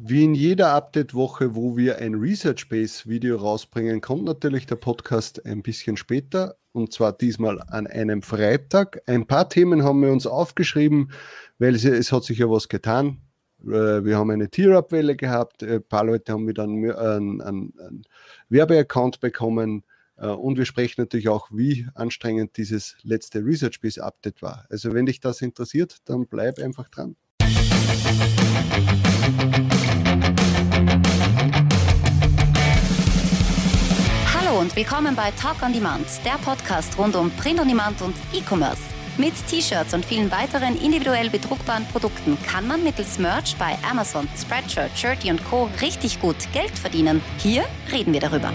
Wie in jeder Update-Woche, wo wir ein Research-Base-Video rausbringen, kommt natürlich der Podcast ein bisschen später und zwar diesmal an einem Freitag. Ein paar Themen haben wir uns aufgeschrieben, weil es, es hat sich ja was getan. Äh, wir haben eine Tier-Up-Welle gehabt, ein paar Leute haben wieder einen, einen, einen Werbeaccount bekommen äh, und wir sprechen natürlich auch, wie anstrengend dieses letzte Research-Base-Update war. Also wenn dich das interessiert, dann bleib einfach dran. Und willkommen bei Talk on Demand, der Podcast rund um Print on Demand und E-Commerce. Mit T-Shirts und vielen weiteren individuell bedruckbaren Produkten kann man mittels Merch bei Amazon, Spreadshirt, Shirty und Co. richtig gut Geld verdienen. Hier reden wir darüber.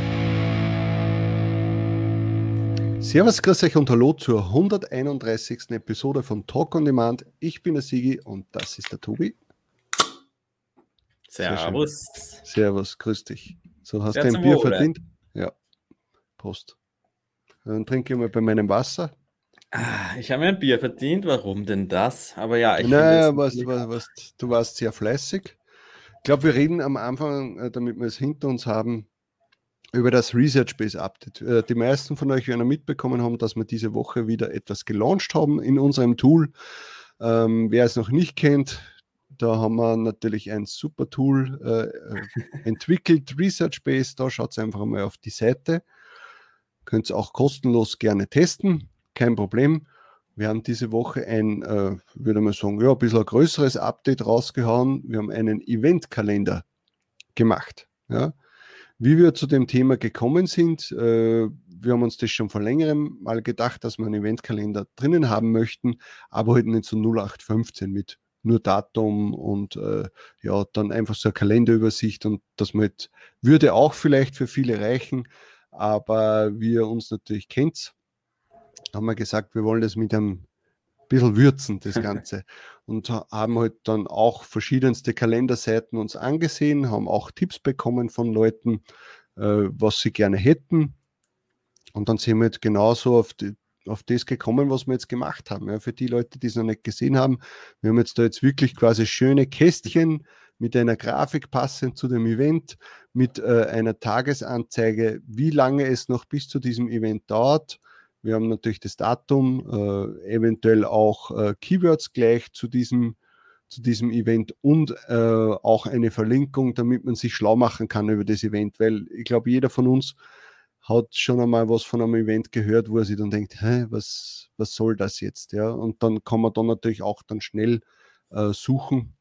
Servus, grüß euch und hallo zur 131. Episode von Talk on Demand. Ich bin der Sigi und das ist der Tobi. Servus. Servus, grüß dich. So, hast du ein Bier Wohle. verdient? Ja. Prost. Dann trinke ich mal bei meinem Wasser. Ah, ich habe mir ein Bier verdient. Warum denn das? Aber ja, ich naja, was, was, was, du warst sehr fleißig. Ich glaube, wir reden am Anfang, äh, damit wir es hinter uns haben, über das Research Base Update. Äh, die meisten von euch werden mitbekommen haben, dass wir diese Woche wieder etwas gelauncht haben in unserem Tool. Ähm, wer es noch nicht kennt, da haben wir natürlich ein super Tool äh, äh entwickelt, Research Base. Da schaut einfach mal auf die Seite. Könnt ihr auch kostenlos gerne testen, kein Problem. Wir haben diese Woche ein, äh, würde man sagen, ja, ein bisschen ein größeres Update rausgehauen. Wir haben einen Eventkalender gemacht. Ja. Wie wir zu dem Thema gekommen sind, äh, wir haben uns das schon vor längerem mal gedacht, dass wir einen Eventkalender drinnen haben möchten, aber halt nicht so 0815 mit nur Datum und äh, ja, dann einfach so eine Kalenderübersicht und das mit, würde auch vielleicht für viele reichen, aber wie ihr uns natürlich kennt, haben wir gesagt, wir wollen das mit einem bisschen würzen, das Ganze. und haben halt dann auch verschiedenste Kalenderseiten uns angesehen, haben auch Tipps bekommen von Leuten, äh, was sie gerne hätten. Und dann sind wir jetzt genauso auf die, auf das gekommen, was wir jetzt gemacht haben. Ja, für die Leute, die es noch nicht gesehen haben, wir haben jetzt da jetzt wirklich quasi schöne Kästchen mit einer Grafik passend zu dem Event, mit äh, einer Tagesanzeige, wie lange es noch bis zu diesem Event dauert. Wir haben natürlich das Datum, äh, eventuell auch äh, Keywords gleich zu diesem, zu diesem Event und äh, auch eine Verlinkung, damit man sich schlau machen kann über das Event, weil ich glaube, jeder von uns hat schon einmal was von einem Event gehört, wo er sich dann denkt, Hä, was, was soll das jetzt? Ja? Und dann kann man dann natürlich auch dann schnell äh, suchen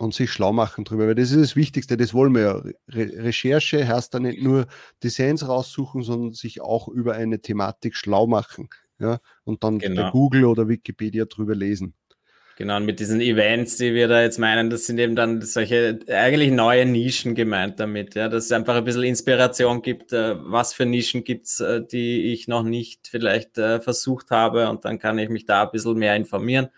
und sich schlau machen drüber, weil das ist das Wichtigste, das wollen wir ja. Re Recherche heißt dann nicht nur Designs raussuchen, sondern sich auch über eine Thematik schlau machen. Ja? Und dann genau. bei Google oder Wikipedia drüber lesen. Genau, und mit diesen Events, die wir da jetzt meinen, das sind eben dann solche eigentlich neue Nischen gemeint damit, ja, dass es einfach ein bisschen Inspiration gibt, äh, was für Nischen gibt's, äh, die ich noch nicht vielleicht äh, versucht habe und dann kann ich mich da ein bisschen mehr informieren,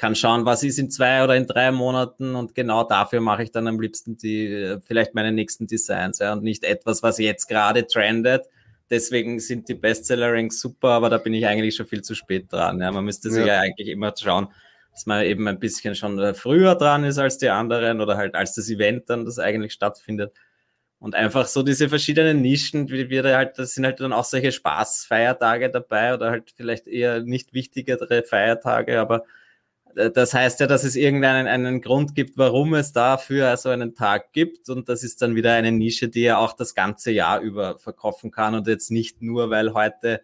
kann schauen, was ist in zwei oder in drei Monaten und genau dafür mache ich dann am liebsten die, vielleicht meine nächsten Designs, ja, und nicht etwas, was jetzt gerade trendet, deswegen sind die Bestseller-Ranks super, aber da bin ich eigentlich schon viel zu spät dran. Ja. Man müsste sich ja. ja eigentlich immer schauen, dass man eben ein bisschen schon äh, früher dran ist als die anderen oder halt als das Event dann, das eigentlich stattfindet. Und einfach so diese verschiedenen Nischen, wie wir da halt, das sind halt dann auch solche Spaßfeiertage dabei oder halt vielleicht eher nicht wichtigere Feiertage, aber äh, das heißt ja, dass es irgendeinen einen Grund gibt, warum es dafür so einen Tag gibt. Und das ist dann wieder eine Nische, die er auch das ganze Jahr über verkaufen kann und jetzt nicht nur, weil heute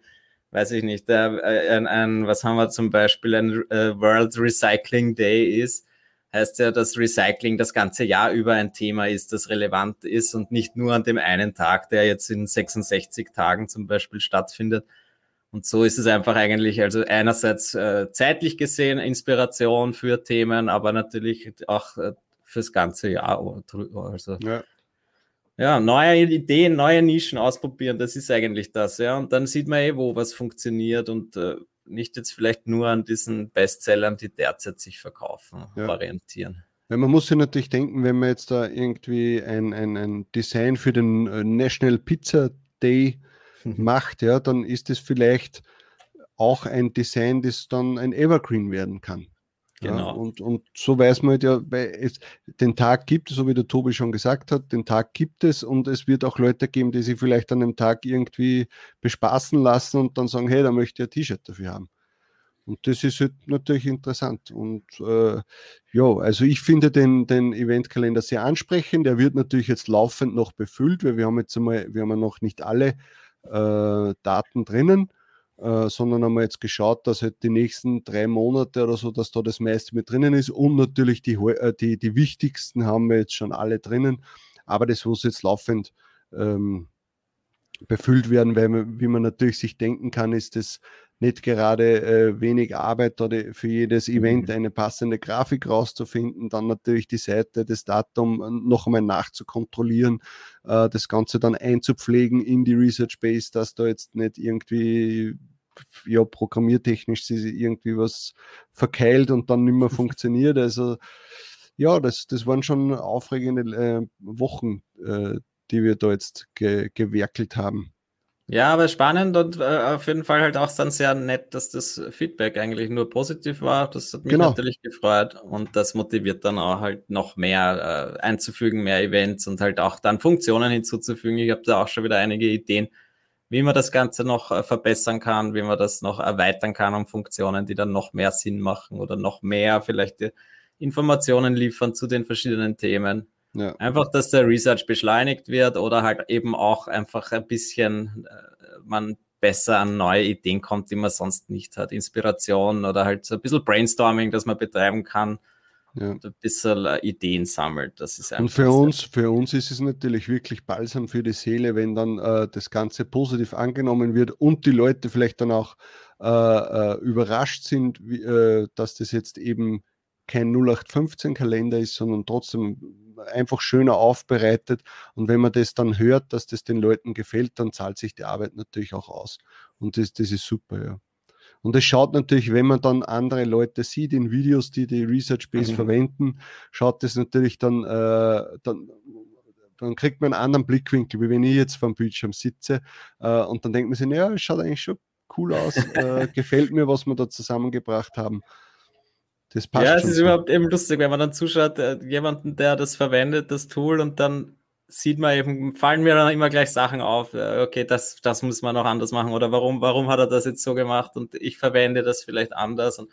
weiß ich nicht, äh, ein, ein, was haben wir zum Beispiel, ein äh, World Recycling Day ist, heißt ja, dass Recycling das ganze Jahr über ein Thema ist, das relevant ist und nicht nur an dem einen Tag, der jetzt in 66 Tagen zum Beispiel stattfindet. Und so ist es einfach eigentlich, also einerseits äh, zeitlich gesehen Inspiration für Themen, aber natürlich auch äh, fürs ganze Jahr. Also ja ja, neue Ideen, neue Nischen ausprobieren, das ist eigentlich das, ja. Und dann sieht man eh, wo was funktioniert und äh, nicht jetzt vielleicht nur an diesen Bestsellern, die derzeit sich verkaufen, ja. orientieren. Ja, man muss sich natürlich denken, wenn man jetzt da irgendwie ein, ein, ein Design für den äh, National Pizza Day. macht, ja, dann ist es vielleicht auch ein Design, das dann ein Evergreen werden kann. Genau. Ja, und, und so weiß man halt ja, es, den Tag gibt es, so wie der Tobi schon gesagt hat, den Tag gibt es und es wird auch Leute geben, die sich vielleicht an dem Tag irgendwie bespaßen lassen und dann sagen, hey, da möchte ich ein T-Shirt dafür haben. Und das ist halt natürlich interessant. Und äh, ja, also ich finde den, den Eventkalender sehr ansprechend. Der wird natürlich jetzt laufend noch befüllt, weil wir haben jetzt einmal, wir haben ja noch nicht alle äh, Daten drinnen. Äh, sondern haben wir jetzt geschaut, dass halt die nächsten drei Monate oder so, dass da das meiste mit drinnen ist und natürlich die, äh, die, die wichtigsten haben wir jetzt schon alle drinnen, aber das muss jetzt laufend ähm, befüllt werden, weil man, wie man natürlich sich denken kann, ist das nicht gerade äh, wenig Arbeit, oder für jedes Event mhm. eine passende Grafik rauszufinden, dann natürlich die Seite, das Datum äh, noch einmal nachzukontrollieren, äh, das Ganze dann einzupflegen in die Research Base, dass da jetzt nicht irgendwie ja, programmiertechnisch irgendwie was verkeilt und dann nicht mehr funktioniert. Also ja, das, das waren schon aufregende äh, Wochen, äh, die wir da jetzt ge gewerkelt haben. Ja, aber spannend und äh, auf jeden Fall halt auch dann sehr nett, dass das Feedback eigentlich nur positiv war. Das hat mich genau. natürlich gefreut und das motiviert dann auch halt noch mehr äh, einzufügen, mehr Events und halt auch dann Funktionen hinzuzufügen. Ich habe da auch schon wieder einige Ideen, wie man das Ganze noch äh, verbessern kann, wie man das noch erweitern kann um Funktionen, die dann noch mehr Sinn machen oder noch mehr vielleicht Informationen liefern zu den verschiedenen Themen. Ja. Einfach, dass der Research beschleunigt wird oder halt eben auch einfach ein bisschen äh, man besser an neue Ideen kommt, die man sonst nicht hat. Inspiration oder halt so ein bisschen Brainstorming, das man betreiben kann. Ja. Und ein bisschen äh, Ideen sammelt. Das ist und für uns, für uns ist es natürlich wirklich balsam für die Seele, wenn dann äh, das Ganze positiv angenommen wird und die Leute vielleicht dann auch äh, äh überrascht sind, wie, äh, dass das jetzt eben kein 0815-Kalender ist, sondern trotzdem einfach schöner aufbereitet. Und wenn man das dann hört, dass das den Leuten gefällt, dann zahlt sich die Arbeit natürlich auch aus. Und das, das ist super, ja. Und es schaut natürlich, wenn man dann andere Leute sieht in Videos, die die Research Base mhm. verwenden, schaut das natürlich dann, äh, dann, dann kriegt man einen anderen Blickwinkel, wie wenn ich jetzt vom Bildschirm sitze. Äh, und dann denkt man sich, ja, es schaut eigentlich schon cool aus, äh, gefällt mir, was wir da zusammengebracht haben. Das passt ja, es ist so. überhaupt eben lustig, wenn man dann zuschaut, äh, jemanden, der das verwendet, das Tool, und dann sieht man eben, fallen mir dann immer gleich Sachen auf, äh, okay, das, das muss man noch anders machen oder warum, warum hat er das jetzt so gemacht und ich verwende das vielleicht anders und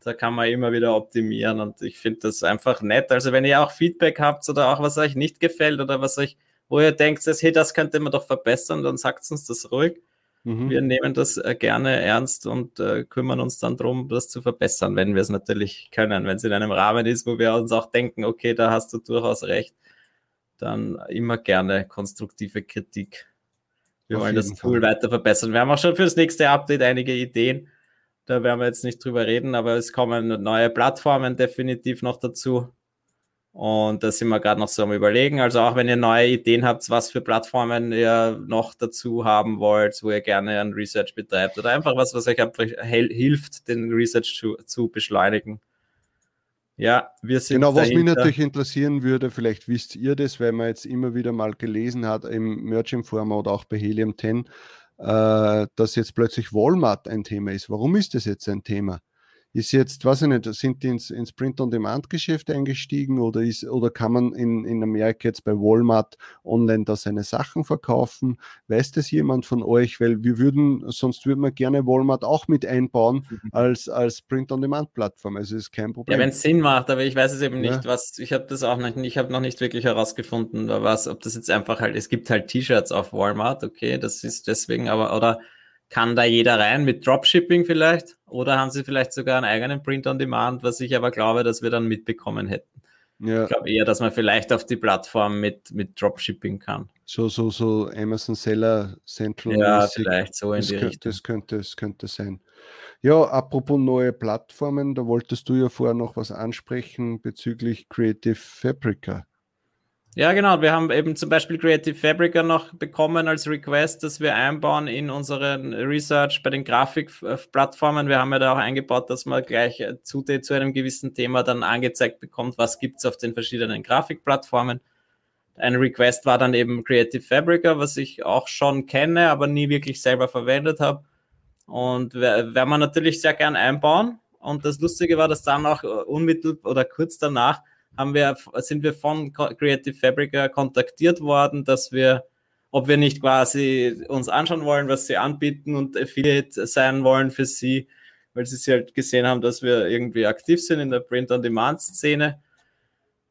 da kann man immer wieder optimieren und ich finde das einfach nett. Also wenn ihr auch Feedback habt oder auch was euch nicht gefällt oder was euch, wo ihr denkt, hey, das könnte man doch verbessern, dann sagt uns das ruhig. Mhm. Wir nehmen das äh, gerne ernst und äh, kümmern uns dann darum, das zu verbessern, wenn wir es natürlich können. Wenn es in einem Rahmen ist, wo wir uns auch denken, okay, da hast du durchaus recht, dann immer gerne konstruktive Kritik. Wir Auf wollen das Tool Fall. weiter verbessern. Wir haben auch schon für das nächste Update einige Ideen. Da werden wir jetzt nicht drüber reden, aber es kommen neue Plattformen definitiv noch dazu. Und da sind wir gerade noch so am Überlegen. Also auch wenn ihr neue Ideen habt, was für Plattformen ihr noch dazu haben wollt, wo ihr gerne ein Research betreibt oder einfach was, was euch hilft, den Research zu, zu beschleunigen. Ja, wir sind. Genau, was dahinter. mich natürlich interessieren würde, vielleicht wisst ihr das, weil man jetzt immer wieder mal gelesen hat im Merchant Forum oder auch bei Helium 10, äh, dass jetzt plötzlich Walmart ein Thema ist. Warum ist das jetzt ein Thema? Ist jetzt, weiß ich nicht, sind die ins, ins Print-on-Demand-Geschäft eingestiegen oder, ist, oder kann man in, in Amerika jetzt bei Walmart online da seine Sachen verkaufen? Weiß das jemand von euch? Weil wir würden, sonst würden wir gerne Walmart auch mit einbauen mhm. als, als Print-on-Demand-Plattform. Also ist kein Problem. Ja, wenn es Sinn macht, aber ich weiß es eben nicht, ja. was, ich habe das auch noch, ich habe noch nicht wirklich herausgefunden, was, ob das jetzt einfach halt, es gibt halt T-Shirts auf Walmart, okay, das ist deswegen, aber, oder kann da jeder rein mit Dropshipping vielleicht? Oder haben sie vielleicht sogar einen eigenen Print on Demand, was ich aber glaube, dass wir dann mitbekommen hätten. Ja. Ich glaube eher, dass man vielleicht auf die Plattform mit, mit Dropshipping kann. So, so, so Amazon Seller Central. Ja, vielleicht so in das die könnte, Richtung. Das könnte, das könnte sein. Ja, apropos neue Plattformen, da wolltest du ja vorher noch was ansprechen bezüglich Creative Fabrica. Ja, genau. Wir haben eben zum Beispiel Creative Fabrica noch bekommen als Request, dass wir einbauen in unseren Research bei den Grafikplattformen. Wir haben ja da auch eingebaut, dass man gleich zu, zu einem gewissen Thema dann angezeigt bekommt, was gibt es auf den verschiedenen Grafikplattformen. Ein Request war dann eben Creative Fabrica, was ich auch schon kenne, aber nie wirklich selber verwendet habe. Und werden wir natürlich sehr gern einbauen. Und das Lustige war, dass dann auch unmittelbar oder kurz danach haben wir, sind wir von Creative Fabrica kontaktiert worden, dass wir, ob wir nicht quasi uns anschauen wollen, was sie anbieten und Affiliate sein wollen für sie, weil sie halt gesehen haben, dass wir irgendwie aktiv sind in der Print-on-Demand-Szene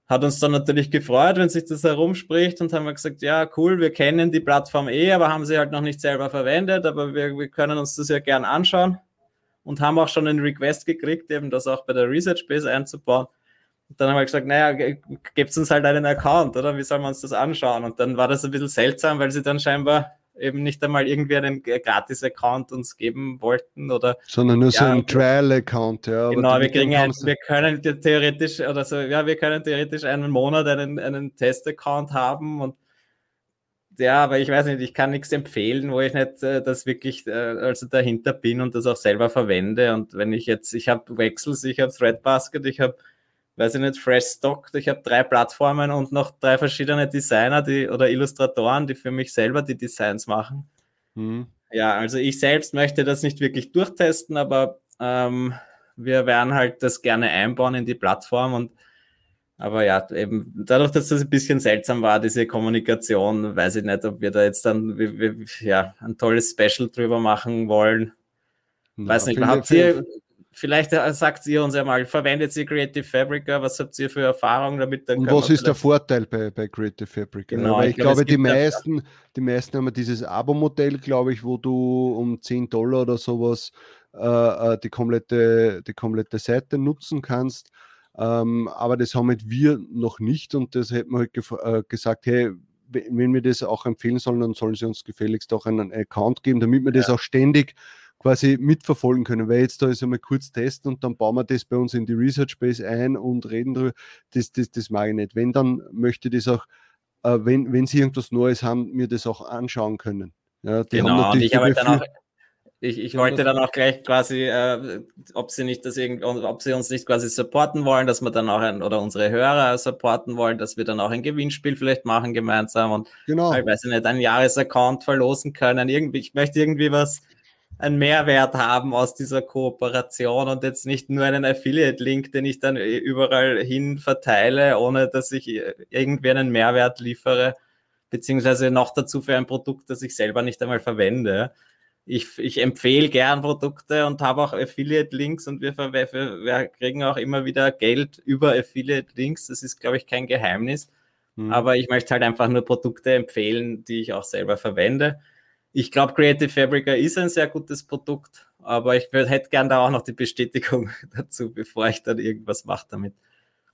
hat uns dann natürlich gefreut, wenn sich das herumspricht und haben wir gesagt, ja, cool, wir kennen die Plattform eh, aber haben sie halt noch nicht selber verwendet, aber wir, wir können uns das ja gern anschauen und haben auch schon einen Request gekriegt, eben das auch bei der Research Base einzubauen. Und dann haben wir gesagt, naja, gebt uns halt einen Account, oder? Wie sollen wir uns das anschauen? Und dann war das ein bisschen seltsam, weil sie dann scheinbar eben nicht einmal irgendwie einen Gratis-Account uns geben wollten oder. Sondern nur ja, so ein Trial-Account, ja. Genau, wir kriegen ein, wir können theoretisch oder so, ja, wir können theoretisch einen Monat einen, einen Test-Account haben und ja, aber ich weiß nicht, ich kann nichts empfehlen, wo ich nicht äh, das wirklich äh, also dahinter bin und das auch selber verwende. Und wenn ich jetzt, ich habe Wechsels, ich habe Threadbasket, ich habe weiß ich nicht, Fresh Stock. Ich habe drei Plattformen und noch drei verschiedene Designer die, oder Illustratoren, die für mich selber die Designs machen. Mhm. Ja, also ich selbst möchte das nicht wirklich durchtesten, aber ähm, wir werden halt das gerne einbauen in die Plattform und aber ja, eben dadurch, dass das ein bisschen seltsam war, diese Kommunikation, weiß ich nicht, ob wir da jetzt dann wie, wie, ja, ein tolles Special drüber machen wollen. Weiß ja, nicht, habt ihr, Vielleicht äh, sagt ihr uns ja mal, verwendet ihr Creative Fabrica? Was habt ihr für Erfahrungen damit? Und was ist der Vorteil bei, bei Creative Fabrica? Genau, Weil ich, ich glaube, glaube die, meisten, die meisten haben dieses Abo-Modell, glaube ich, wo du um 10 Dollar oder sowas äh, äh, die, komplette, die komplette Seite nutzen kannst. Ähm, aber das haben halt wir noch nicht und das hätten wir halt äh, gesagt, hey, wenn wir das auch empfehlen sollen, dann sollen sie uns gefälligst auch einen Account geben, damit wir ja. das auch ständig quasi mitverfolgen können, weil jetzt da ist einmal kurz testen und dann bauen wir das bei uns in die Research Base ein und reden darüber. Das, das, das mag ich nicht. Wenn, dann möchte ich das auch, äh, wenn, wenn sie irgendwas Neues haben, mir das auch anschauen können. Ja, genau, und ich habe halt dann auch, ich, ich wollte dann auch gleich quasi, äh, ob sie nicht das ob sie uns nicht quasi supporten wollen, dass wir dann auch ein, oder unsere Hörer supporten wollen, dass wir dann auch ein Gewinnspiel vielleicht machen gemeinsam und genau. ich weiß nicht, einen Jahresaccount verlosen können. Irgendwie, ich möchte irgendwie was, einen Mehrwert haben aus dieser Kooperation und jetzt nicht nur einen Affiliate-Link, den ich dann überall hin verteile, ohne dass ich irgendwie einen Mehrwert liefere, beziehungsweise noch dazu für ein Produkt, das ich selber nicht einmal verwende. Ich, ich empfehle gern Produkte und habe auch Affiliate-Links und wir, wir, wir, kriegen auch immer wieder Geld über Affiliate-Links. Das ist, glaube ich, kein Geheimnis. Mhm. Aber ich möchte halt einfach nur Produkte empfehlen, die ich auch selber verwende ich glaube, Creative Fabrica ist ein sehr gutes Produkt, aber ich hätte gern da auch noch die Bestätigung dazu, bevor ich dann irgendwas mache damit.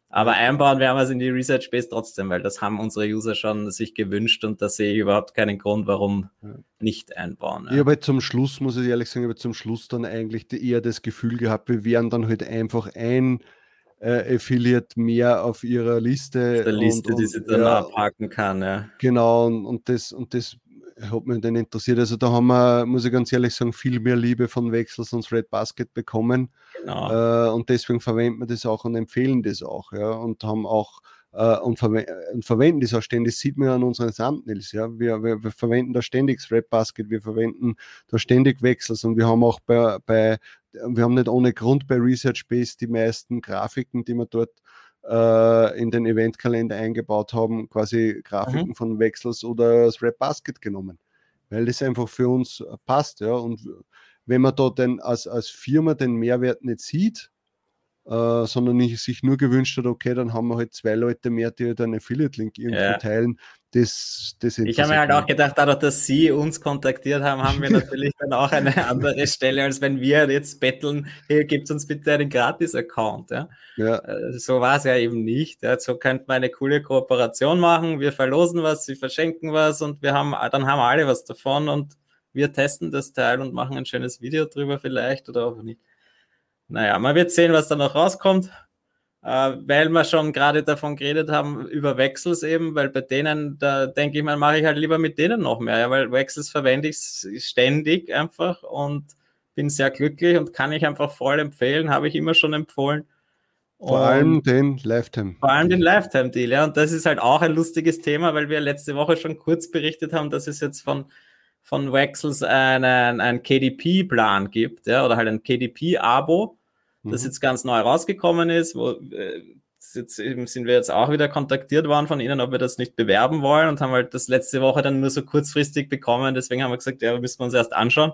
Aber einbauen werden wir es in die Research Base trotzdem, weil das haben unsere User schon sich gewünscht und da sehe ich überhaupt keinen Grund, warum nicht einbauen. Ja. Ich habe zum Schluss, muss ich ehrlich sagen, ich habe zum Schluss dann eigentlich eher das Gefühl gehabt, wir wären dann halt einfach ein äh, Affiliate mehr auf ihrer Liste. Auf der Liste, und, und, die sie dann ja, abhaken kann, ja. Genau, und, und, das, und das hat mich dann interessiert. Also da haben wir, muss ich ganz ehrlich sagen, viel mehr Liebe von Wechsels und Red Basket bekommen. Genau. Äh, und deswegen verwenden wir das auch und empfehlen das auch. Ja, und haben auch äh, und, verwe und, verwenden das auch ständig. Das sieht man ja an unseren Thumbnails. Ja, wir, wir, wir verwenden da ständig das Red Basket, wir verwenden da ständig Wechsels und wir haben auch bei, bei wir haben nicht ohne Grund bei Research Base die meisten Grafiken, die wir dort in den Eventkalender eingebaut haben, quasi Grafiken mhm. von Wechsels oder das Rap Basket genommen, weil das einfach für uns passt. Ja. Und wenn man da denn als, als Firma den Mehrwert nicht sieht, äh, sondern nicht, sich nur gewünscht hat, okay, dann haben wir halt zwei Leute mehr, die halt einen Affiliate-Link irgendwo ja. teilen. Das, das ich habe mir halt auch gedacht, dadurch, dass Sie uns kontaktiert haben, haben wir natürlich dann auch eine andere Stelle, als wenn wir jetzt betteln, hier gibt uns bitte einen Gratis-Account. Ja? ja. Äh, so war es ja eben nicht. Ja? So könnte man eine coole Kooperation machen. Wir verlosen was, Sie verschenken was und wir haben, dann haben alle was davon und wir testen das Teil und machen ein schönes Video drüber vielleicht oder auch nicht. Naja, man wird sehen, was da noch rauskommt, äh, weil wir schon gerade davon geredet haben, über Wechsels eben, weil bei denen, da denke ich mal, mache ich halt lieber mit denen noch mehr, ja, weil Wechsels verwende ich ständig einfach und bin sehr glücklich und kann ich einfach voll empfehlen, habe ich immer schon empfohlen. Vor und allem den Lifetime. Vor allem den Lifetime-Deal, ja. Und das ist halt auch ein lustiges Thema, weil wir letzte Woche schon kurz berichtet haben, dass es jetzt von, von Wexels einen, einen KDP-Plan gibt, ja, oder halt ein KDP-Abo das mhm. jetzt ganz neu rausgekommen ist, wo äh, jetzt sind wir jetzt auch wieder kontaktiert worden von ihnen, ob wir das nicht bewerben wollen und haben halt das letzte Woche dann nur so kurzfristig bekommen. Deswegen haben wir gesagt, ja, müssen wir uns erst anschauen.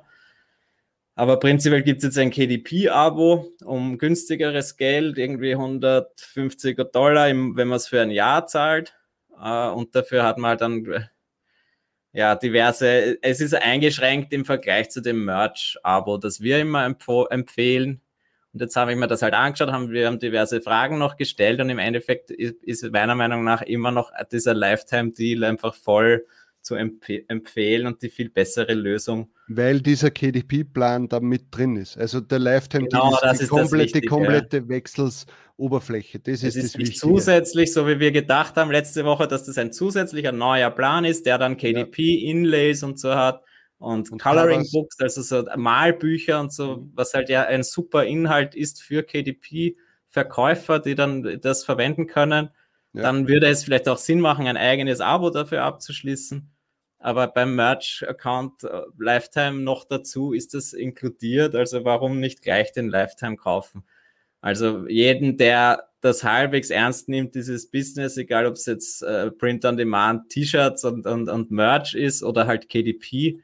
Aber prinzipiell gibt es jetzt ein KDP-Abo um günstigeres Geld, irgendwie 150 Dollar, wenn man es für ein Jahr zahlt. Uh, und dafür hat man halt dann ja diverse, es ist eingeschränkt im Vergleich zu dem Merch-Abo, das wir immer empfehlen. Und jetzt habe ich mir das halt angeschaut, haben wir haben diverse Fragen noch gestellt und im Endeffekt ist, ist meiner Meinung nach immer noch dieser Lifetime-Deal einfach voll zu empf empfehlen und die viel bessere Lösung. Weil dieser KDP-Plan da mit drin ist. Also der Lifetime-Deal genau, ist, die, ist komplette, wichtig, komplette ja. Wechselsoberfläche. Das ist, es ist das nicht zusätzlich, so wie wir gedacht haben letzte Woche, dass das ein zusätzlicher neuer Plan ist, der dann KDP-Inlays ja. und so hat und, und Coloring Books, also so Malbücher und so, mhm. was halt ja ein super Inhalt ist für KDP-Verkäufer, die dann das verwenden können. Ja. Dann würde es vielleicht auch Sinn machen, ein eigenes Abo dafür abzuschließen. Aber beim Merch-Account äh, Lifetime noch dazu ist das inkludiert. Also warum nicht gleich den Lifetime kaufen? Also jeden, der das halbwegs ernst nimmt, dieses Business, egal ob es jetzt äh, Print-on-Demand, T-Shirts und, und, und Merch ist oder halt KDP,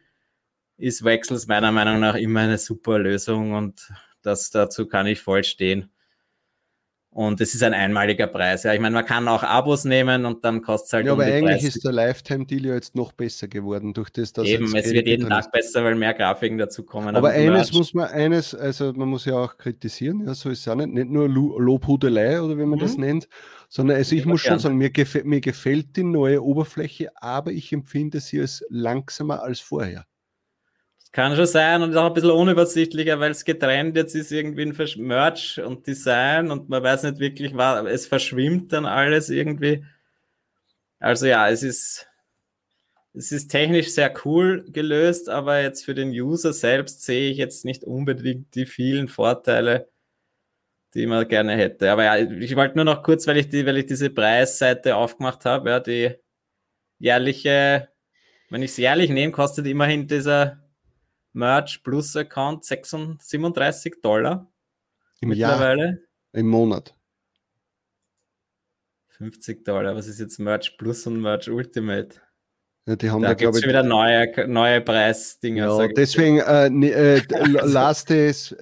ist Wechsels meiner Meinung nach immer eine super Lösung und das dazu kann ich voll stehen. Und es ist ein einmaliger Preis. Ja, ich meine, man kann auch Abos nehmen und dann kostet es halt. Ja, um aber eigentlich ist der Lifetime-Deal ja jetzt noch besser geworden durch das, dass Eben, es wird jeden Tag besser, weil mehr Grafiken dazu kommen. Aber eines muss man, eines, also man muss ja auch kritisieren, ja, so ist es auch nicht, nicht nur Lobhudelei oder wie man mhm. das nennt, sondern also ich muss schon sagen, mir, gefällt, mir gefällt die neue Oberfläche, aber ich empfinde sie als langsamer als vorher. Kann schon sein und auch ein bisschen unübersichtlicher, weil es getrennt jetzt ist irgendwie ein Merch und Design und man weiß nicht wirklich, was, es verschwimmt dann alles irgendwie. Also ja, es ist, es ist technisch sehr cool gelöst, aber jetzt für den User selbst sehe ich jetzt nicht unbedingt die vielen Vorteile, die man gerne hätte. Aber ja, ich wollte nur noch kurz, weil ich die, weil ich diese Preisseite aufgemacht habe, ja, die jährliche, wenn ich es jährlich nehme, kostet immerhin dieser Merch Plus Account 37 Dollar. Im mittlerweile. Jahr, Im Monat. 50 Dollar. Was ist jetzt Merch Plus und Merch Ultimate? Ja, die haben da, da glaube ich. wieder neue, neue Preisdinger. Ja, deswegen, äh, äh, lasst es,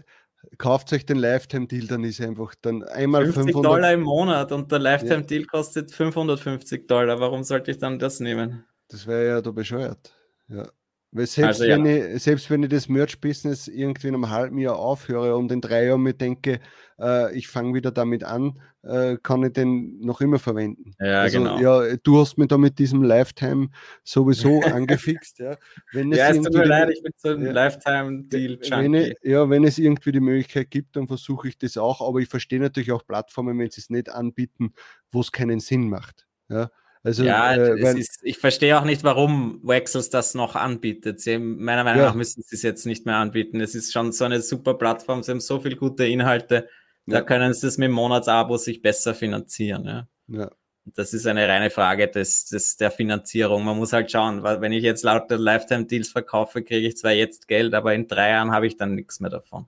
kauft euch den Lifetime-Deal, dann ist einfach dann einmal 50 500 Dollar im Monat und der Lifetime-Deal ja. kostet 550 Dollar. Warum sollte ich dann das nehmen? Das wäre ja da bescheuert. Ja. Weil selbst, also, wenn ich, selbst wenn ich das Merch-Business irgendwie in einem halben Jahr aufhöre und in drei Jahren mir denke, äh, ich fange wieder damit an, äh, kann ich den noch immer verwenden. Ja, also, genau. Ja, du hast mich da mit diesem Lifetime sowieso angefixt. Ja, wenn es ja, es tut mir leid, ich bin so ein ja, Lifetime-Deal wenn Ja, wenn es irgendwie die Möglichkeit gibt, dann versuche ich das auch, aber ich verstehe natürlich auch Plattformen, wenn sie es nicht anbieten, wo es keinen Sinn macht. Ja, also, ja, äh, wenn, ist, ich verstehe auch nicht, warum Wexels das noch anbietet. Sie, meiner Meinung ja. nach müssen sie es jetzt nicht mehr anbieten. Es ist schon so eine super Plattform, sie haben so viele gute Inhalte, da ja. können sie es mit Monatsabo sich besser finanzieren. Ja. ja. Das ist eine reine Frage des, des, der Finanzierung. Man muss halt schauen, weil wenn ich jetzt lauter Lifetime-Deals verkaufe, kriege ich zwar jetzt Geld, aber in drei Jahren habe ich dann nichts mehr davon.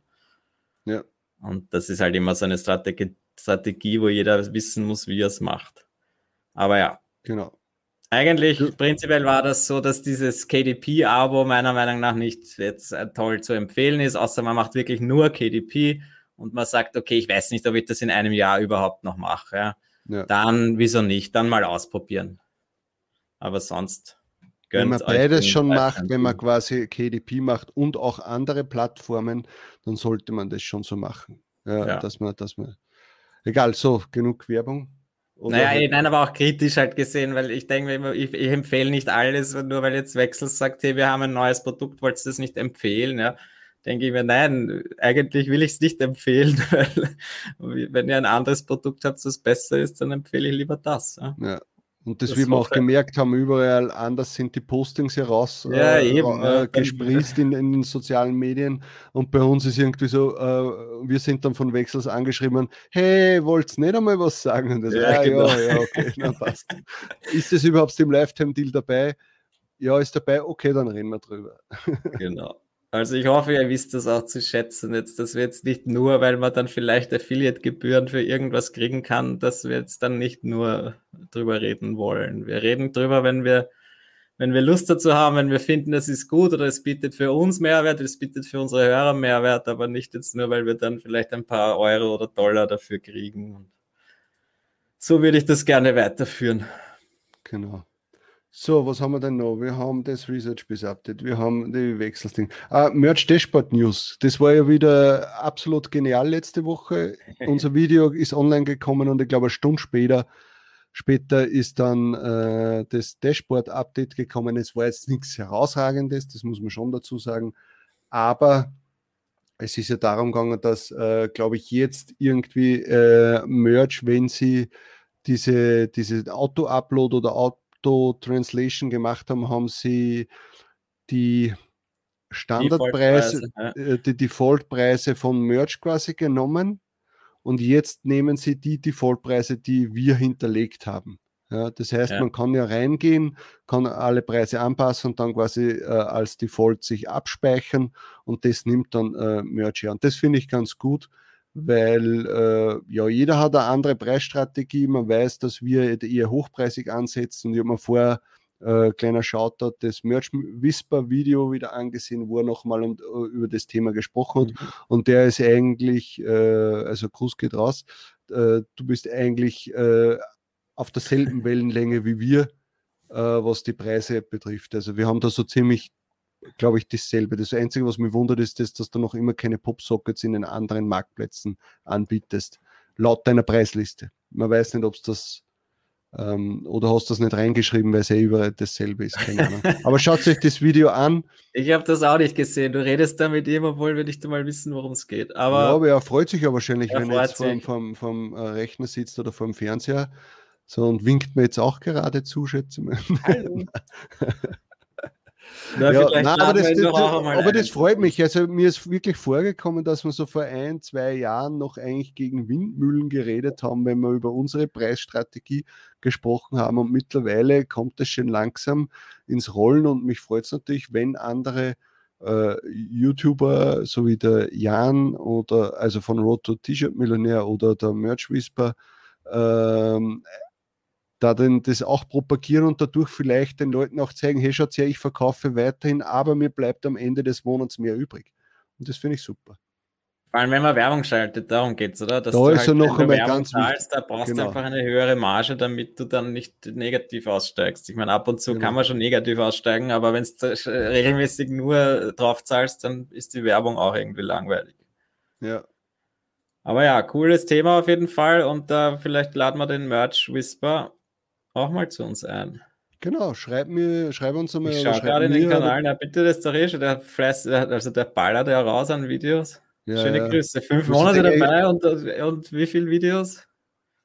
Ja. Und das ist halt immer so eine Strategie, Strategie wo jeder wissen muss, wie er es macht. Aber ja, Genau. Eigentlich ja. prinzipiell war das so, dass dieses KDP-Abo meiner Meinung nach nicht jetzt äh, toll zu empfehlen ist, außer man macht wirklich nur KDP und man sagt, okay, ich weiß nicht, ob ich das in einem Jahr überhaupt noch mache. Ja. ja. Dann, wieso nicht? Dann mal ausprobieren. Aber sonst. Wenn man beides schon macht, wenn man quasi KDP macht und auch andere Plattformen, dann sollte man das schon so machen. Ja, ja. Dass man, dass man, egal, so, genug Werbung. Oder naja, halt nein, aber auch kritisch halt gesehen, weil ich denke immer, ich, ich, empfehle nicht alles, nur weil jetzt Wechsels sagt, hey, wir haben ein neues Produkt, wolltest du das nicht empfehlen? Ja, denke ich mir, nein, eigentlich will ich es nicht empfehlen, weil wenn ihr ein anderes Produkt habt, das besser ist, dann empfehle ich lieber das. Ja. ja. Und das, das wie wir auch gemerkt haben, überall anders sind die Postings heraus ja, äh, äh, gesprießt in, in, den sozialen Medien. Und bei uns ist irgendwie so, äh, wir sind dann von Wechsels angeschrieben, hey, wollt's nicht einmal was sagen? Und das, ja, ah, genau. ja, ja, okay, dann passt. ist das überhaupt im Lifetime-Deal dabei? Ja, ist dabei, okay, dann reden wir drüber. genau. Also ich hoffe, ihr wisst das auch zu schätzen jetzt, dass wir jetzt nicht nur, weil man dann vielleicht Affiliate-Gebühren für irgendwas kriegen kann, dass wir jetzt dann nicht nur drüber reden wollen. Wir reden drüber, wenn wir, wenn wir Lust dazu haben, wenn wir finden, es ist gut oder es bietet für uns Mehrwert, es bietet für unsere Hörer Mehrwert, aber nicht jetzt nur, weil wir dann vielleicht ein paar Euro oder Dollar dafür kriegen. So würde ich das gerne weiterführen. Genau. So, was haben wir denn noch? Wir haben das Research Base Update, wir haben die Wechselsding. Ah, Merch Dashboard News. Das war ja wieder absolut genial letzte Woche. Unser Video ist online gekommen und ich glaube, eine Stunde später, später ist dann äh, das Dashboard Update gekommen. Es war jetzt nichts Herausragendes, das muss man schon dazu sagen. Aber es ist ja darum gegangen, dass, äh, glaube ich, jetzt irgendwie äh, Merch, wenn sie diese, diese Auto-Upload oder Auto Auto-Translation gemacht haben, haben sie die Standardpreise, ja. Äh, die Defaultpreise von Merch quasi genommen und jetzt nehmen sie die Defaultpreise, die wir hinterlegt haben. Ja, das heißt, ja. man kann ja reingehen, kann alle Preise anpassen und dann quasi äh, als Default sich abspeichern und das nimmt dann äh, Merch her. Und das finde ich ganz gut, weil äh, ja, jeder hat eine andere Preisstrategie. Man weiß, dass wir eher hochpreisig ansetzen. Und ich habe mir vorher äh, kleiner Shoutout das Merch Whisper Video wieder angesehen, wo er nochmal um, uh, über das Thema gesprochen hat. Mhm. Und der ist eigentlich, äh, also Gruß geht raus, äh, du bist eigentlich äh, auf derselben Wellenlänge wie wir, äh, was die Preise betrifft. Also wir haben da so ziemlich glaube ich, dasselbe. Das Einzige, was mich wundert, ist, dass, dass du noch immer keine Popsockets in den anderen Marktplätzen anbietest, laut deiner Preisliste. Man weiß nicht, ob es das ähm, oder hast du das nicht reingeschrieben, weil es ja überall dasselbe ist. Keine Ahnung. Aber schaut euch das Video an. Ich habe das auch nicht gesehen. Du redest da mit ihm, obwohl wir nicht einmal wissen, worum es geht. Aber, ja, aber er freut sich ja wahrscheinlich, wenn er jetzt vom, vom, vom, Rechner sitzt oder vom Fernseher. So und winkt mir jetzt auch gerade zu, schätze ich Hallo. Ja, nein, aber, das, das, aber das, freut mich. Also mir ist wirklich vorgekommen, dass wir so vor ein, zwei Jahren noch eigentlich gegen Windmühlen geredet haben, wenn wir über unsere Preisstrategie gesprochen haben. Und mittlerweile kommt es schon langsam ins Rollen und mich freut es natürlich, wenn andere äh, YouTuber, so wie der Jan oder also von Road to T-Shirt Millionär oder der Merch Whisper, ähm, da dann das auch propagieren und dadurch vielleicht den Leuten auch zeigen, hey, schaut her, ich verkaufe weiterhin, aber mir bleibt am Ende des Monats mehr übrig. Und das finde ich super. Vor allem, wenn man Werbung schaltet, darum geht es, oder? Dass da ist halt, noch einmal ganz zahlst, Da brauchst genau. du einfach eine höhere Marge, damit du dann nicht negativ aussteigst. Ich meine, ab und zu genau. kann man schon negativ aussteigen, aber wenn du regelmäßig nur drauf zahlst, dann ist die Werbung auch irgendwie langweilig. Ja. Aber ja, cooles Thema auf jeden Fall und da uh, vielleicht laden wir den Merch Whisper auch mal zu uns ein. Genau, schreib mir, schreib uns einmal. Ich schaue gerade in den Kanal, na bitte, das ist doch eh schon, der Fleiß, also der ballert ja raus an Videos. Ja, Schöne ja. Grüße. Fünf Monate dabei und, und wie viele Videos?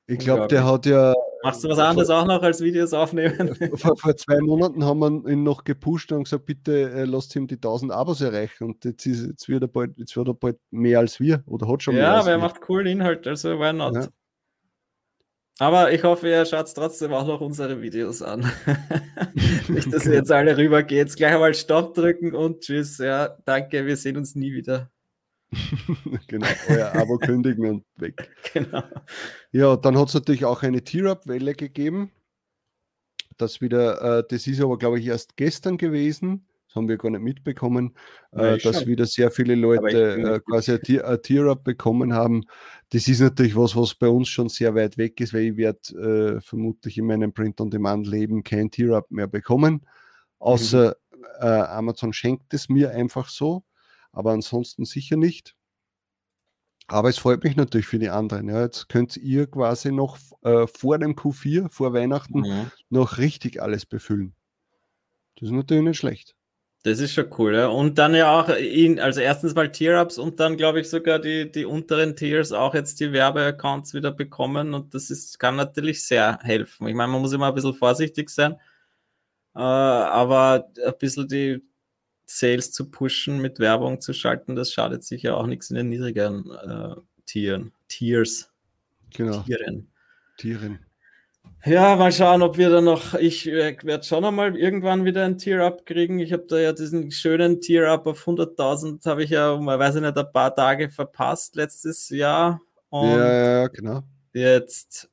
Ich glaube, der hat ja. Machst du was anderes auch noch als Videos aufnehmen? Vor, vor, zwei Monaten haben wir ihn noch gepusht und gesagt, bitte äh, lasst ihm die 1000 Abos erreichen. Und jetzt, ist, jetzt, wird er bald, jetzt wird er bald mehr als wir oder hat schon ja, mehr. Ja, aber er macht coolen Inhalt, also why not? Ja. Aber ich hoffe, ihr schaut trotzdem auch noch unsere Videos an. Nicht, dass ihr jetzt alle rüber geht. Gleich einmal Stopp drücken und tschüss. Ja, danke, wir sehen uns nie wieder. genau, euer Abo kündigen und weg. Genau. Ja, dann hat es natürlich auch eine Tier-Up-Welle gegeben. Das wieder, äh, das ist aber, glaube ich, erst gestern gewesen. Das haben wir gar nicht mitbekommen, äh, dass schon. wieder sehr viele Leute äh, quasi ein Tier-Up bekommen haben. Das ist natürlich was, was bei uns schon sehr weit weg ist, weil ich werde äh, vermutlich in meinem Print-on-Demand-Leben kein Tier-Up mehr bekommen. Außer mhm. Äh, Amazon schenkt es mir einfach so, aber ansonsten sicher nicht. Aber es freut mich natürlich für die anderen. Ja. Jetzt könnt ihr quasi noch äh, vor dem Q4, vor Weihnachten, mhm. noch richtig alles befüllen. Das ist natürlich nicht schlecht. Das ist schon cool, ja. Und dann ja auch in, also erstens mal Tier-Ups und dann glaube ich sogar die, die unteren Tiers auch jetzt die Werbeaccounts wieder bekommen und das ist, kann natürlich sehr helfen. Ich meine, man muss immer ein bisschen vorsichtig sein, äh, aber ein bisschen die Sales zu pushen, mit Werbung zu schalten, das schadet sicher auch nichts in den niedrigeren äh, Tieren. Tiers. Genau. Tieren. Tieren. Ja, mal schauen, ob wir da noch. Ich äh, werde schon einmal irgendwann wieder ein Tier-Up kriegen. Ich habe da ja diesen schönen Tier-Up auf 100.000, habe ich ja, man weiß ich nicht, ein paar Tage verpasst letztes Jahr. Und ja, ja, genau. Jetzt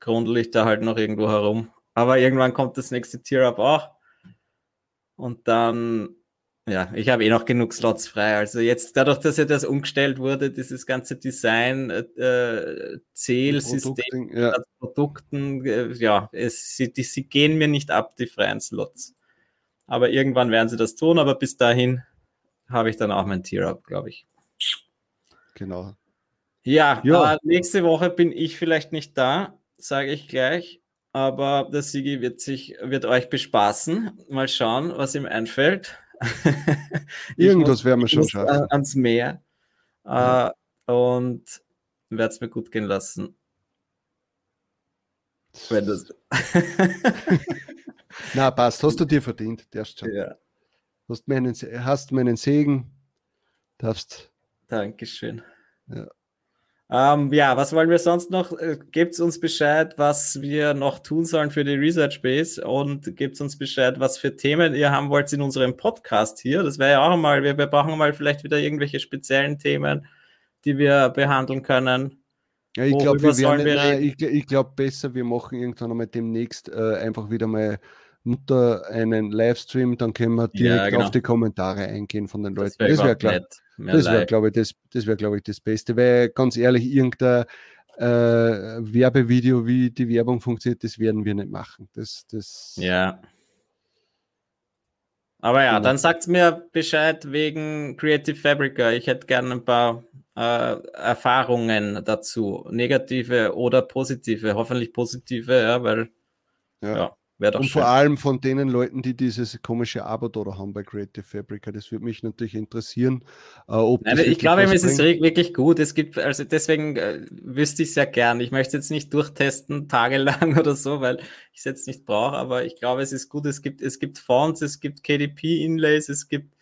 grundel ich da halt noch irgendwo herum. Aber irgendwann kommt das nächste Tier-Up auch. Und dann ja, ich habe eh noch genug Slots frei. Also jetzt, dadurch, dass ja das umgestellt wurde, dieses ganze Design, äh, Zählsystem ja. Produkten, äh, ja, es, sie, die, sie gehen mir nicht ab, die freien Slots. Aber irgendwann werden sie das tun, aber bis dahin habe ich dann auch mein Tier-Up, glaube ich. Genau. Ja, ja. nächste Woche bin ich vielleicht nicht da, sage ich gleich. Aber der Sigi wird sich, wird euch bespaßen. Mal schauen, was ihm einfällt. Irgendwas werden wir schon schaffen. Ans Meer. Ja. Äh, und werde es mir gut gehen lassen. Wenn das. Na, passt. Hast du dir verdient. Darfst schon. Ja. Hast meinen, hast meinen Segen. Darfst. Dankeschön. Ja. Ähm, ja, was wollen wir sonst noch? Äh, gebt uns Bescheid, was wir noch tun sollen für die Research Base und gebt uns Bescheid, was für Themen ihr haben wollt in unserem Podcast hier. Das wäre ja auch mal, wir, wir brauchen mal vielleicht wieder irgendwelche speziellen Themen, die wir behandeln können. Ja, ich glaube, wir, wir ich, ich glaube besser, wir machen irgendwann einmal demnächst äh, einfach wieder mal Mutter einen Livestream, dann können wir direkt ja, genau. auf die Kommentare eingehen von den Leuten. Das wäre wär. Das wäre, glaube ich, das, das, wär, glaub ich, das Beste. Weil ganz ehrlich, irgendein äh, Werbevideo, wie die Werbung funktioniert, das werden wir nicht machen. Das, das ja. Aber ja, genau. dann sagt mir Bescheid wegen Creative Fabrica. Ich hätte gerne ein paar äh, Erfahrungen dazu, negative oder positive, hoffentlich positive, ja, weil ja. ja und schön. vor allem von den Leuten, die dieses komische Abo da haben bei Creative Fabrica. Das würde mich natürlich interessieren. Äh, ob Nein, ich glaube, es ist wirklich gut. Es gibt, also deswegen äh, wüsste ich sehr gern. Ich möchte jetzt nicht durchtesten, tagelang oder so, weil ich es jetzt nicht brauche, aber ich glaube, es ist gut. Es gibt, es gibt Fonts, es gibt KDP-Inlays, es gibt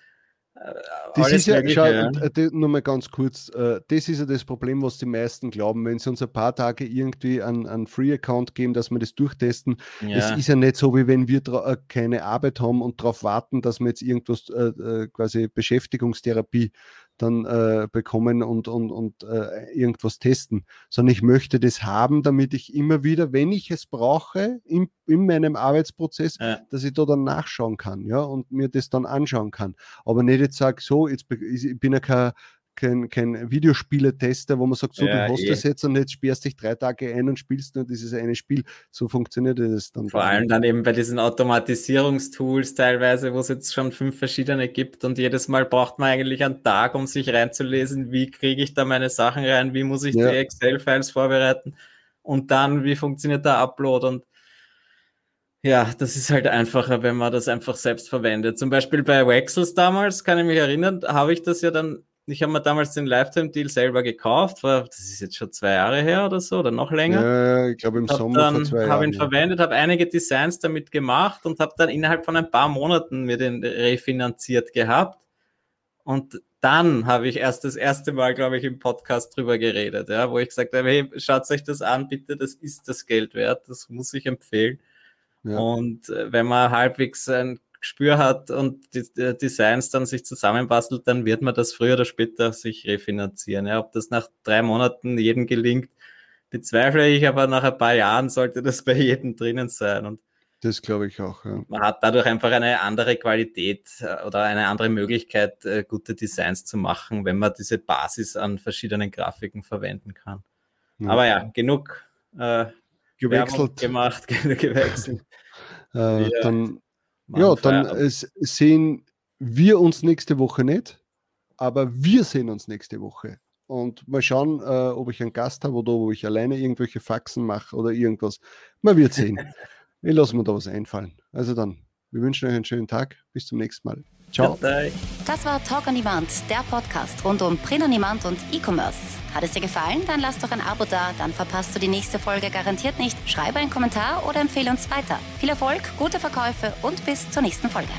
das ist ja, schau, ja. Äh, nur mal ganz kurz, äh, das ist ja das Problem, was die meisten glauben, wenn sie uns ein paar Tage irgendwie einen, Free-Account geben, dass wir das durchtesten. Ja. Es ist ja nicht so, wie wenn wir äh, keine Arbeit haben und darauf warten, dass wir jetzt irgendwas äh, quasi Beschäftigungstherapie dann äh, bekommen und, und, und äh, irgendwas testen, sondern ich möchte das haben, damit ich immer wieder, wenn ich es brauche, in, in meinem Arbeitsprozess, ja. dass ich da dann nachschauen kann, ja, und mir das dann anschauen kann. Aber nicht jetzt sage, so, jetzt ich bin ja kein kein, kein Videospieletester, wo man sagt, so, ja, du hast eh. das jetzt und jetzt sperrst dich drei Tage ein und spielst nur dieses eine Spiel. So funktioniert das dann. Vor allem dann eben bei diesen Automatisierungstools teilweise, wo es jetzt schon fünf verschiedene gibt und jedes Mal braucht man eigentlich einen Tag, um sich reinzulesen, wie kriege ich da meine Sachen rein, wie muss ich ja. die Excel-Files vorbereiten und dann, wie funktioniert der Upload und ja, das ist halt einfacher, wenn man das einfach selbst verwendet. Zum Beispiel bei Wexels damals, kann ich mich erinnern, habe ich das ja dann ich habe mir damals den Lifetime-Deal selber gekauft, war, das ist jetzt schon zwei Jahre her oder so, oder noch länger. Ja, ich glaube im hab Sommer dann, vor zwei Jahren. Habe ihn ja. verwendet, habe einige Designs damit gemacht und habe dann innerhalb von ein paar Monaten mir den refinanziert gehabt. Und dann habe ich erst das erste Mal, glaube ich, im Podcast drüber geredet, ja, wo ich gesagt habe, hey, schaut euch das an, bitte, das ist das Geld wert, das muss ich empfehlen. Ja. Und äh, wenn man halbwegs ein Gespür hat und die, die Designs dann sich zusammenbastelt, dann wird man das früher oder später sich refinanzieren. Ja, ob das nach drei Monaten jedem gelingt, bezweifle ich, aber nach ein paar Jahren sollte das bei jedem drinnen sein. Und das glaube ich auch. Ja. Man hat dadurch einfach eine andere Qualität äh, oder eine andere Möglichkeit, äh, gute Designs zu machen, wenn man diese Basis an verschiedenen Grafiken verwenden kann. Ja. Aber ja, genug äh, gewechselt gemacht, gewechselt. äh, dann ja, dann äh, sehen wir uns nächste Woche nicht, aber wir sehen uns nächste Woche. Und mal schauen, äh, ob ich einen Gast habe oder ob ich alleine irgendwelche Faxen mache oder irgendwas. Man wird sehen. ich lasse mir da was einfallen. Also dann, wir wünschen euch einen schönen Tag. Bis zum nächsten Mal. Ciao. Das war Talk on Demand, der Podcast rund um Print on Demand und E-Commerce. Hat es dir gefallen? Dann lass doch ein Abo da, dann verpasst du die nächste Folge garantiert nicht. Schreibe einen Kommentar oder empfehle uns weiter. Viel Erfolg, gute Verkäufe und bis zur nächsten Folge.